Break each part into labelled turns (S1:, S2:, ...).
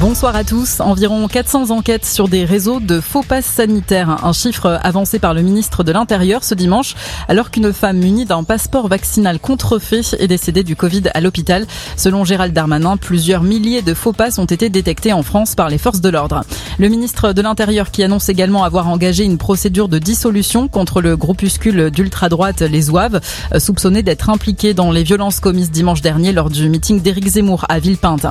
S1: Bonsoir à tous. Environ 400 enquêtes sur des réseaux de faux passes sanitaires. Un chiffre avancé par le ministre de l'Intérieur ce dimanche, alors qu'une femme munie d'un passeport vaccinal contrefait est décédée du Covid à l'hôpital. Selon Gérald Darmanin, plusieurs milliers de faux passes ont été détectés en France par les forces de l'ordre. Le ministre de l'Intérieur qui annonce également avoir engagé une procédure de dissolution contre le groupuscule d'ultra-droite Les Zouaves, soupçonné d'être impliqué dans les violences commises dimanche dernier lors du meeting d'Éric Zemmour à Villepinte.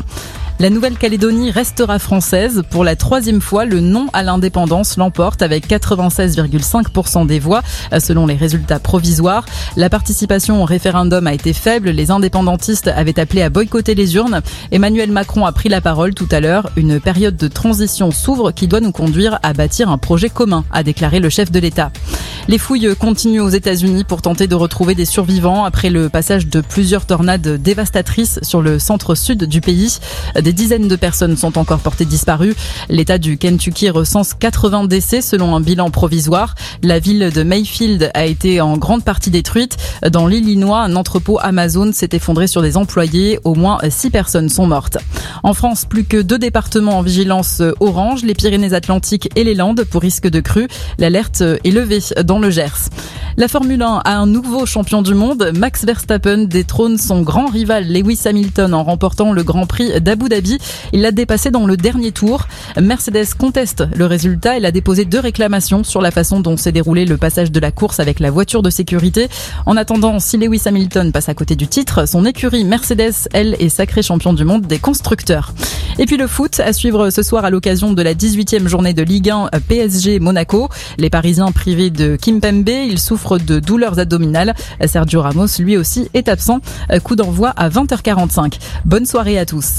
S1: La Nouvelle-Calédonie restera française. Pour la troisième fois, le non à l'indépendance l'emporte avec 96,5% des voix selon les résultats provisoires. La participation au référendum a été faible. Les indépendantistes avaient appelé à boycotter les urnes. Emmanuel Macron a pris la parole tout à l'heure. Une période de transition s'ouvre qui doit nous conduire à bâtir un projet commun, a déclaré le chef de l'État. Les fouilles continuent aux États-Unis pour tenter de retrouver des survivants après le passage de plusieurs tornades dévastatrices sur le centre-sud du pays. Des dizaines de personnes sont encore portées disparues. L'État du Kentucky recense 80 décès selon un bilan provisoire. La ville de Mayfield a été en grande partie détruite. Dans l'Illinois, un entrepôt Amazon s'est effondré sur des employés. Au moins 6 personnes sont mortes. En France, plus que deux départements en vigilance orange, les Pyrénées-Atlantiques et les Landes pour risque de crue. L'alerte est levée le. La Formule 1 a un nouveau champion du monde. Max Verstappen détrône son grand rival Lewis Hamilton en remportant le Grand Prix d'Abu Dhabi. Il l'a dépassé dans le dernier tour. Mercedes conteste le résultat. Elle a déposé deux réclamations sur la façon dont s'est déroulé le passage de la course avec la voiture de sécurité. En attendant, si Lewis Hamilton passe à côté du titre, son écurie Mercedes, elle, est sacrée champion du monde des constructeurs. Et puis le foot à suivre ce soir à l'occasion de la 18e journée de Ligue 1 PSG Monaco. Les Parisiens privés de Kimpembe, ils souffrent de douleurs abdominales. Sergio Ramos lui aussi est absent. Coup d'envoi à 20h45. Bonne soirée à tous.